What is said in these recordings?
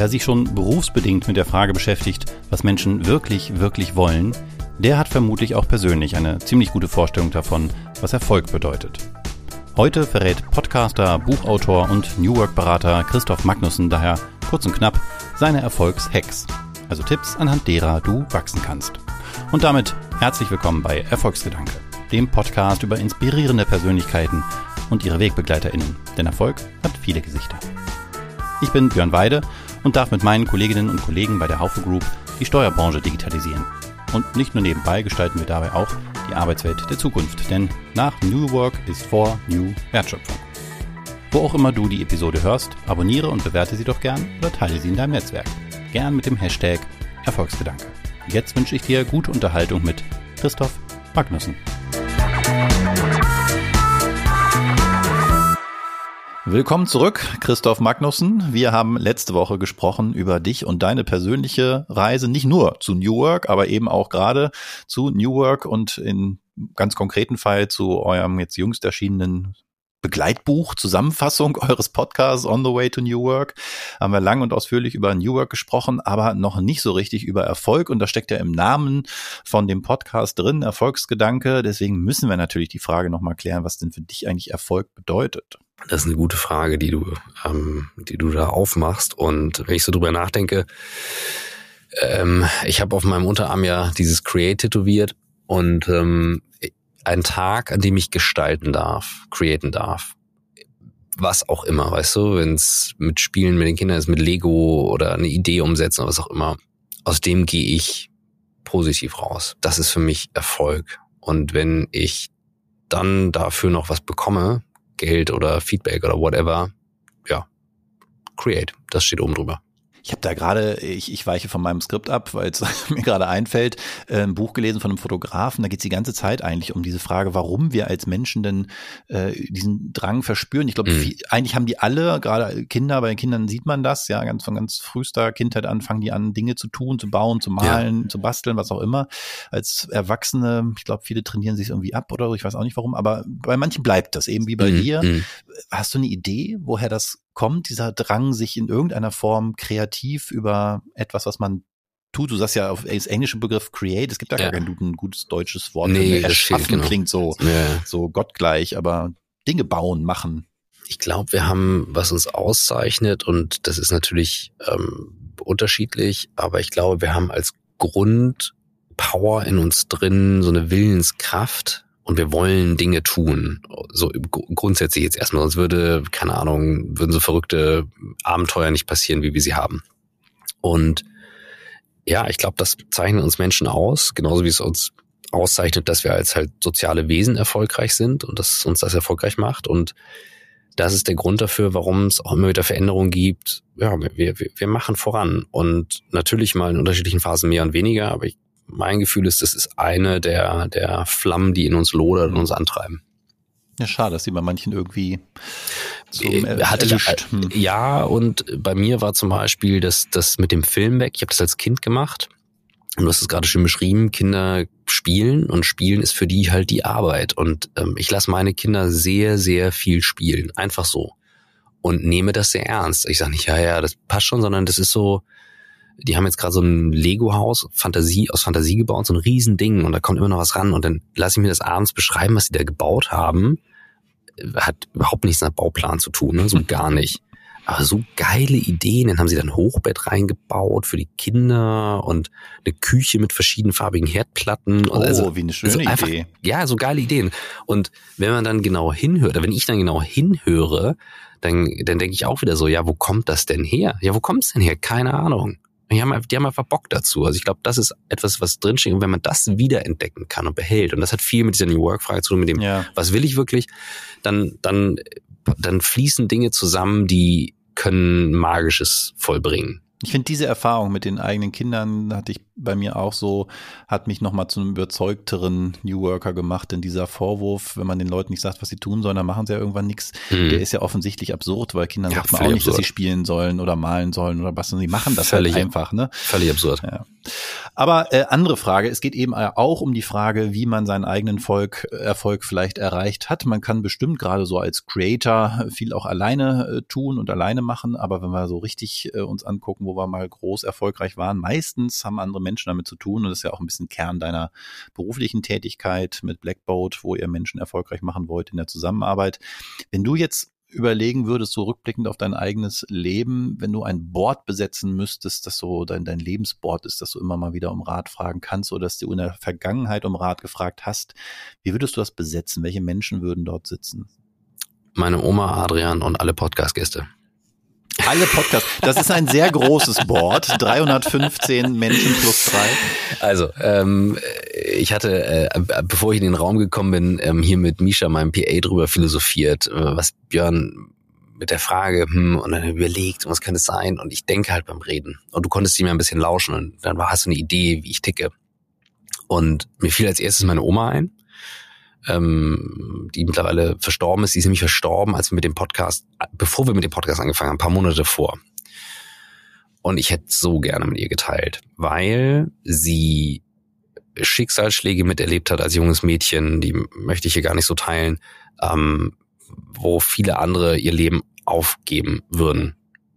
Wer sich schon berufsbedingt mit der Frage beschäftigt, was Menschen wirklich, wirklich wollen, der hat vermutlich auch persönlich eine ziemlich gute Vorstellung davon, was Erfolg bedeutet. Heute verrät Podcaster, Buchautor und New Work-Berater Christoph Magnussen daher kurz und knapp seine Erfolgshacks, also Tipps, anhand derer du wachsen kannst. Und damit herzlich willkommen bei Erfolgsgedanke, dem Podcast über inspirierende Persönlichkeiten und ihre WegbegleiterInnen. Denn Erfolg hat viele Gesichter. Ich bin Björn Weide und darf mit meinen Kolleginnen und Kollegen bei der Haufe Group die Steuerbranche digitalisieren. Und nicht nur nebenbei gestalten wir dabei auch die Arbeitswelt der Zukunft, denn nach New Work ist vor New Wertschöpfung. Wo auch immer du die Episode hörst, abonniere und bewerte sie doch gern oder teile sie in deinem Netzwerk. Gern mit dem Hashtag Erfolgsgedanke. Jetzt wünsche ich dir gute Unterhaltung mit Christoph Magnussen. Willkommen zurück, Christoph Magnussen. Wir haben letzte Woche gesprochen über dich und deine persönliche Reise, nicht nur zu New Work, aber eben auch gerade zu New Work und in ganz konkreten Fall zu eurem jetzt jüngst erschienenen Begleitbuch, Zusammenfassung eures Podcasts On the Way to New Work. Haben wir lang und ausführlich über New Work gesprochen, aber noch nicht so richtig über Erfolg. Und das steckt ja im Namen von dem Podcast drin, Erfolgsgedanke. Deswegen müssen wir natürlich die Frage nochmal klären, was denn für dich eigentlich Erfolg bedeutet. Das ist eine gute Frage, die du, ähm, die du da aufmachst. Und wenn ich so drüber nachdenke, ähm, ich habe auf meinem Unterarm ja dieses Create tätowiert und ähm, ein Tag, an dem ich gestalten darf, createn darf. Was auch immer, weißt du, wenn es mit Spielen mit den Kindern ist, mit Lego oder eine Idee umsetzen oder was auch immer, aus dem gehe ich positiv raus. Das ist für mich Erfolg. Und wenn ich dann dafür noch was bekomme, Geld oder Feedback oder whatever, ja, create, das steht oben drüber. Ich habe da gerade, ich, ich weiche von meinem Skript ab, weil es mir gerade einfällt, äh, ein Buch gelesen von einem Fotografen. Da geht es die ganze Zeit eigentlich um diese Frage, warum wir als Menschen denn äh, diesen Drang verspüren. Ich glaube, mhm. eigentlich haben die alle, gerade Kinder, bei den Kindern sieht man das, ja, ganz von ganz frühester Kindheit an fangen die an, Dinge zu tun, zu bauen, zu malen, ja. zu basteln, was auch immer. Als Erwachsene, ich glaube, viele trainieren sich irgendwie ab oder so, ich weiß auch nicht warum, aber bei manchen bleibt das eben wie bei mhm. dir. Mhm. Hast du eine Idee, woher das kommt, dieser Drang, sich in irgendeiner Form kreativ über etwas, was man tut, du sagst ja auf das englische Begriff create, es gibt da ja. gar kein guten, gutes deutsches Wort. Nee, erschaffen genau. klingt so, ja. so gottgleich, aber Dinge bauen, machen. Ich glaube, wir haben, was uns auszeichnet, und das ist natürlich ähm, unterschiedlich, aber ich glaube, wir haben als Grundpower in uns drin so eine Willenskraft, und wir wollen Dinge tun. So grundsätzlich jetzt erstmal, sonst würde, keine Ahnung, würden so verrückte Abenteuer nicht passieren, wie wir sie haben. Und ja, ich glaube, das zeichnet uns Menschen aus, genauso wie es uns auszeichnet, dass wir als halt soziale Wesen erfolgreich sind und dass uns das erfolgreich macht. Und das ist der Grund dafür, warum es auch immer wieder Veränderungen gibt. Ja, wir, wir, wir machen voran. Und natürlich mal in unterschiedlichen Phasen mehr und weniger, aber ich mein Gefühl ist, das ist eine der, der Flammen, die in uns lodern und uns antreiben. Ja, schade, dass sie bei manchen irgendwie so äh, hatte erlischt. Hm. Ja, und bei mir war zum Beispiel das, das mit dem Film weg. Ich habe das als Kind gemacht. Und du hast es gerade schon beschrieben, Kinder spielen und spielen ist für die halt die Arbeit. Und ähm, ich lasse meine Kinder sehr, sehr viel spielen. Einfach so. Und nehme das sehr ernst. Ich sage nicht, ja, ja, das passt schon, sondern das ist so, die haben jetzt gerade so ein Lego-Haus Fantasie, aus Fantasie gebaut, so ein Riesending und da kommt immer noch was ran und dann lasse ich mir das abends beschreiben, was sie da gebaut haben. Hat überhaupt nichts nach Bauplan zu tun, ne? so gar nicht. Aber so geile Ideen. Dann haben sie dann Hochbett reingebaut für die Kinder und eine Küche mit verschiedenfarbigen Herdplatten. Oh, also, wie eine schöne also einfach, Idee. Ja, so geile Ideen. Und wenn man dann genau hinhört, wenn ich dann genau hinhöre, dann, dann denke ich auch wieder so, ja, wo kommt das denn her? Ja, wo kommt es denn her? Keine Ahnung. Die haben, die haben einfach Bock dazu. Also ich glaube, das ist etwas, was drinsteht. Und wenn man das wiederentdecken kann und behält, und das hat viel mit dieser New Work-Frage zu tun, mit dem, ja. was will ich wirklich, dann, dann, dann fließen Dinge zusammen, die können Magisches vollbringen. Ich finde diese Erfahrung mit den eigenen Kindern hatte ich bei mir auch so, hat mich nochmal zu einem überzeugteren New Worker gemacht, denn dieser Vorwurf, wenn man den Leuten nicht sagt, was sie tun sollen, dann machen sie ja irgendwann nichts, mhm. der ist ja offensichtlich absurd, weil Kindern ja, sagt man auch nicht, absurd. dass sie spielen sollen oder malen sollen oder was, sie machen das halt völlig, halt einfach, ne? Völlig absurd. Ja. Aber äh, andere Frage, es geht eben auch um die Frage, wie man seinen eigenen Volk, Erfolg vielleicht erreicht hat. Man kann bestimmt gerade so als Creator viel auch alleine äh, tun und alleine machen, aber wenn wir so richtig äh, uns angucken, wo wir mal groß erfolgreich waren, meistens haben andere Menschen damit zu tun und das ist ja auch ein bisschen Kern deiner beruflichen Tätigkeit mit Blackboat, wo ihr Menschen erfolgreich machen wollt in der Zusammenarbeit. Wenn du jetzt überlegen würdest, so rückblickend auf dein eigenes Leben, wenn du ein Board besetzen müsstest, das so dein, dein Lebensboard ist, dass du immer mal wieder um Rat fragen kannst oder dass du in der Vergangenheit um Rat gefragt hast, wie würdest du das besetzen? Welche Menschen würden dort sitzen? Meine Oma, Adrian und alle Podcast-Gäste. Alle Podcasts. Das ist ein sehr großes Board. 315 Menschen plus drei. Also, ähm, ich hatte, äh, bevor ich in den Raum gekommen bin, ähm, hier mit Misha, meinem PA, drüber philosophiert, äh, was Björn mit der Frage, hm, und dann überlegt, was könnte es sein? Und ich denke halt beim Reden. Und du konntest ihm ein bisschen lauschen und dann hast du eine Idee, wie ich ticke. Und mir fiel als erstes meine Oma ein ähm, die mittlerweile verstorben ist. Die ist nämlich verstorben, als wir mit dem Podcast, bevor wir mit dem Podcast angefangen haben, ein paar Monate vor. Und ich hätte so gerne mit ihr geteilt, weil sie Schicksalsschläge miterlebt hat als junges Mädchen, die möchte ich hier gar nicht so teilen, ähm, wo viele andere ihr Leben aufgeben würden.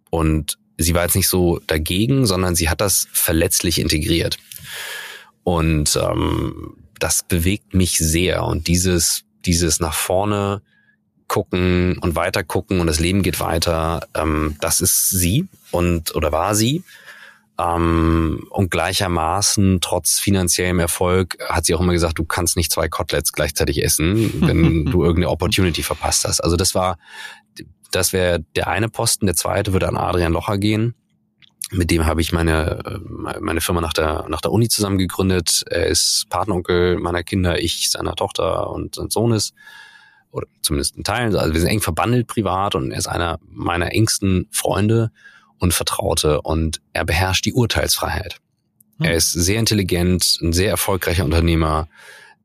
Und sie war jetzt nicht so dagegen, sondern sie hat das verletzlich integriert. Und ähm, das bewegt mich sehr. Und dieses, dieses nach vorne gucken und weiter gucken und das Leben geht weiter, ähm, das ist sie und oder war sie. Ähm, und gleichermaßen, trotz finanziellem Erfolg, hat sie auch immer gesagt, du kannst nicht zwei Koteletts gleichzeitig essen, wenn du irgendeine Opportunity verpasst hast. Also das war, das wäre der eine Posten. Der zweite würde an Adrian Locher gehen. Mit dem habe ich meine, äh, meine Firma nach der, nach der Uni zusammen gegründet. Er ist Partneronkel meiner Kinder, ich seiner Tochter und sein Sohn ist, oder zumindest in Teilen. Also wir sind eng verbandelt privat und er ist einer meiner engsten Freunde und Vertraute und er beherrscht die Urteilsfreiheit. Hm. Er ist sehr intelligent, ein sehr erfolgreicher Unternehmer,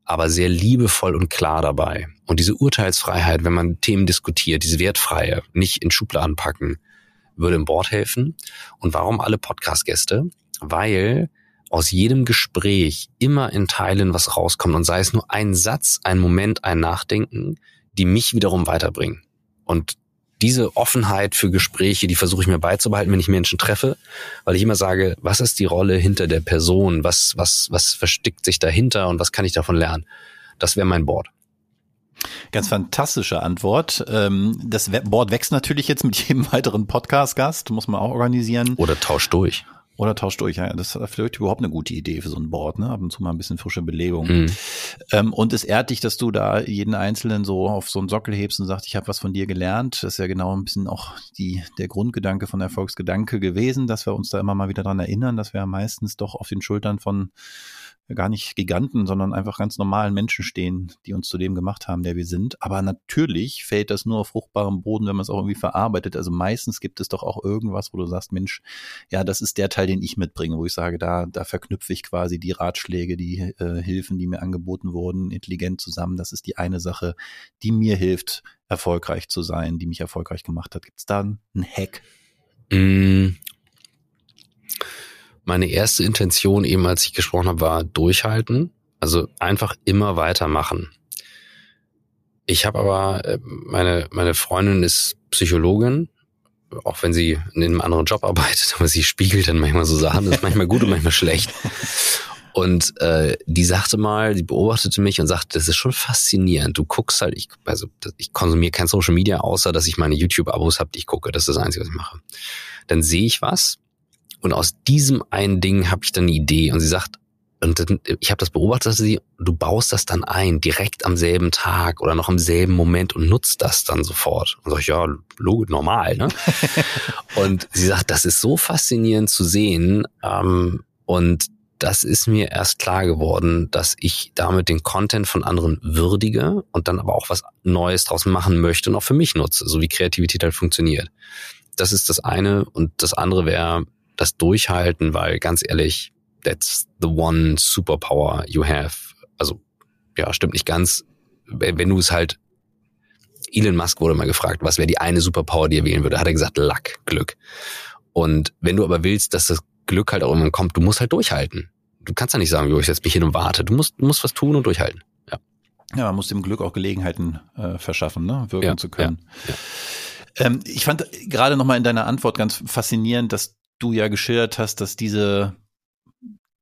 aber sehr liebevoll und klar dabei. Und diese Urteilsfreiheit, wenn man Themen diskutiert, diese wertfreie, nicht in Schubladen packen, würde im Board helfen. Und warum alle Podcast-Gäste? Weil aus jedem Gespräch immer in Teilen was rauskommt und sei es nur ein Satz, ein Moment, ein Nachdenken, die mich wiederum weiterbringen. Und diese Offenheit für Gespräche, die versuche ich mir beizubehalten, wenn ich Menschen treffe, weil ich immer sage, was ist die Rolle hinter der Person? Was, was, was versteckt sich dahinter und was kann ich davon lernen? Das wäre mein Board. Ganz fantastische Antwort. Ähm, das Board wächst natürlich jetzt mit jedem weiteren Podcast-Gast, muss man auch organisieren. Oder tauscht durch. Oder tauscht durch, ja. Das ist vielleicht überhaupt eine gute Idee für so ein Board, ne? Ab und zu mal ein bisschen frische Belegung. Mhm. Ähm, und es ehrt dich, dass du da jeden Einzelnen so auf so einen Sockel hebst und sagst, ich habe was von dir gelernt. Das ist ja genau ein bisschen auch die, der Grundgedanke von Erfolgsgedanke gewesen, dass wir uns da immer mal wieder dran erinnern, dass wir meistens doch auf den Schultern von gar nicht Giganten, sondern einfach ganz normalen Menschen stehen, die uns zu dem gemacht haben, der wir sind. Aber natürlich fällt das nur auf fruchtbarem Boden, wenn man es auch irgendwie verarbeitet. Also meistens gibt es doch auch irgendwas, wo du sagst, Mensch, ja, das ist der Teil, den ich mitbringe, wo ich sage, da, da verknüpfe ich quasi die Ratschläge, die äh, Hilfen, die mir angeboten wurden, intelligent zusammen. Das ist die eine Sache, die mir hilft, erfolgreich zu sein, die mich erfolgreich gemacht hat. Gibt es da einen Hack? Mm, meine erste Intention eben, als ich gesprochen habe, war durchhalten. Also einfach immer weitermachen. Ich habe aber, äh, meine, meine Freundin ist Psychologin, auch wenn sie in einem anderen Job arbeitet, aber sie spiegelt dann manchmal so Sachen, das ist manchmal gut und manchmal schlecht. Und äh, die sagte mal, die beobachtete mich und sagte, das ist schon faszinierend. Du guckst halt, ich, also ich konsumiere kein Social Media, außer dass ich meine YouTube-Abos habe, die ich gucke. Das ist das Einzige, was ich mache. Dann sehe ich was und aus diesem einen Ding habe ich dann eine Idee. Und sie sagt, und ich habe das beobachtet, dass sie, du baust das dann ein, direkt am selben Tag oder noch im selben Moment und nutzt das dann sofort. Und sag ich, ja, logisch, normal, ne? und sie sagt, das ist so faszinierend zu sehen. Ähm, und das ist mir erst klar geworden, dass ich damit den Content von anderen würdige und dann aber auch was Neues draus machen möchte und auch für mich nutze, so wie Kreativität halt funktioniert. Das ist das eine. Und das andere wäre, das durchhalten, weil ganz ehrlich, that's the one superpower you have. Also ja, stimmt nicht ganz. Wenn du es halt Elon Musk wurde mal gefragt, was wäre die eine Superpower, die er wählen würde, hat er gesagt, Luck, Glück. Und wenn du aber willst, dass das Glück halt auch irgendwann kommt, du musst halt durchhalten. Du kannst ja nicht sagen, ich setze mich hin und warte. Du musst, du musst was tun und durchhalten. Ja. Ja, man muss dem Glück auch Gelegenheiten äh, verschaffen, ne? wirken ja, zu können. Ja, ja. Ähm, ich fand gerade nochmal in deiner Antwort ganz faszinierend, dass du ja geschildert hast, dass diese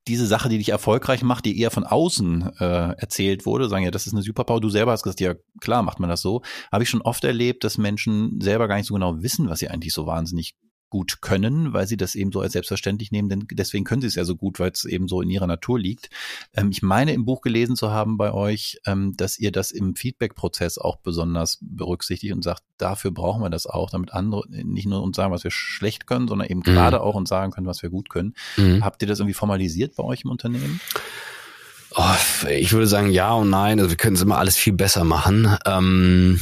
diese Sache, die dich erfolgreich macht, die eher von außen äh, erzählt wurde, sagen ja, das ist eine Superpower. Du selber hast gesagt, ja klar, macht man das so. Habe ich schon oft erlebt, dass Menschen selber gar nicht so genau wissen, was sie eigentlich so wahnsinnig gut können, weil sie das eben so als selbstverständlich nehmen, denn deswegen können sie es ja so gut, weil es eben so in ihrer Natur liegt. Ähm, ich meine im Buch gelesen zu haben bei euch, ähm, dass ihr das im Feedback-Prozess auch besonders berücksichtigt und sagt, dafür brauchen wir das auch, damit andere nicht nur uns sagen, was wir schlecht können, sondern eben mhm. gerade auch uns sagen können, was wir gut können. Mhm. Habt ihr das irgendwie formalisiert bei euch im Unternehmen? Oh, ich würde sagen ja und nein. Also wir können es immer alles viel besser machen. Ähm,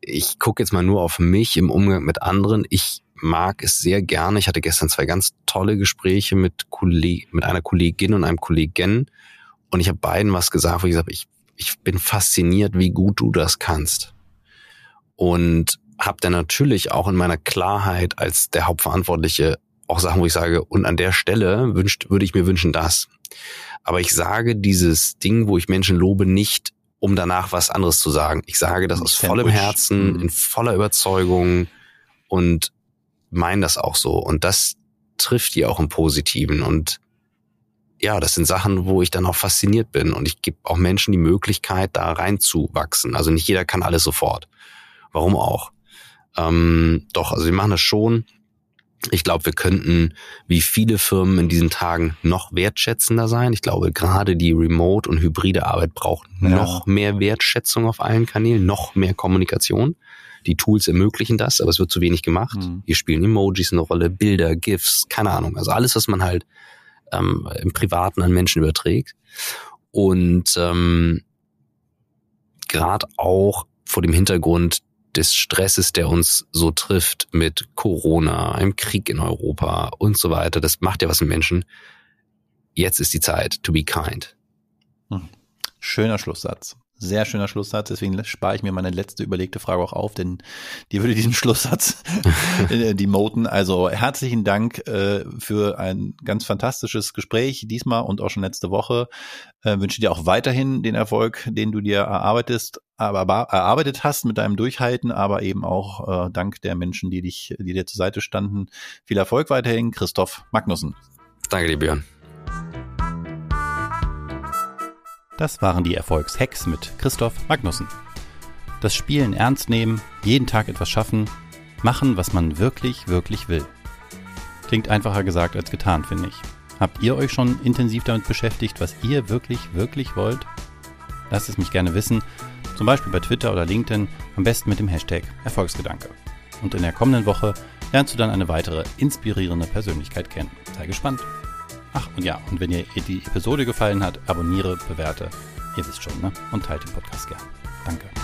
ich gucke jetzt mal nur auf mich im Umgang mit anderen. Ich mag es sehr gerne. Ich hatte gestern zwei ganz tolle Gespräche mit, Kolleg mit einer Kollegin und einem Kollegen. Und ich habe beiden was gesagt, wo ich gesagt habe, ich, ich bin fasziniert, wie gut du das kannst. Und habe dann natürlich auch in meiner Klarheit als der Hauptverantwortliche auch Sachen, wo ich sage, und an der Stelle wünscht, würde ich mir wünschen das. Aber ich sage dieses Ding, wo ich Menschen lobe, nicht, um danach was anderes zu sagen. Ich sage das aus vollem Herzen, in voller Überzeugung und meinen das auch so. Und das trifft die auch im Positiven. Und ja, das sind Sachen, wo ich dann auch fasziniert bin. Und ich gebe auch Menschen die Möglichkeit, da reinzuwachsen. Also nicht jeder kann alles sofort. Warum auch? Ähm, doch, also wir machen das schon. Ich glaube, wir könnten, wie viele Firmen in diesen Tagen, noch wertschätzender sein. Ich glaube, gerade die Remote- und hybride Arbeit braucht ja. noch mehr Wertschätzung auf allen Kanälen, noch mehr Kommunikation. Die Tools ermöglichen das, aber es wird zu wenig gemacht. Mhm. Hier spielen Emojis eine Rolle, Bilder, GIFs, keine Ahnung. Also alles, was man halt ähm, im Privaten an Menschen überträgt. Und ähm, gerade auch vor dem Hintergrund des Stresses, der uns so trifft mit Corona, einem Krieg in Europa und so weiter, das macht ja was mit Menschen. Jetzt ist die Zeit to be kind. Hm. Schöner Schlusssatz. Sehr schöner Schlusssatz, deswegen spare ich mir meine letzte überlegte Frage auch auf, denn die würde diesen Schlusssatz äh, demoten. Also herzlichen Dank äh, für ein ganz fantastisches Gespräch diesmal und auch schon letzte Woche. Äh, wünsche dir auch weiterhin den Erfolg, den du dir erarbeitest, aber erarbeitet hast mit deinem Durchhalten, aber eben auch äh, dank der Menschen, die dich, die dir zur Seite standen. Viel Erfolg weiterhin, Christoph Magnussen. Danke dir, Björn. Das waren die Erfolgshacks mit Christoph Magnussen. Das Spielen ernst nehmen, jeden Tag etwas schaffen, machen, was man wirklich, wirklich will. Klingt einfacher gesagt als getan, finde ich. Habt ihr euch schon intensiv damit beschäftigt, was ihr wirklich, wirklich wollt? Lasst es mich gerne wissen, zum Beispiel bei Twitter oder LinkedIn, am besten mit dem Hashtag Erfolgsgedanke. Und in der kommenden Woche lernst du dann eine weitere inspirierende Persönlichkeit kennen. Sei gespannt. Ach, und ja, und wenn dir die Episode gefallen hat, abonniere, bewerte. Ihr wisst schon, ne? Und teilt den Podcast gern. Danke.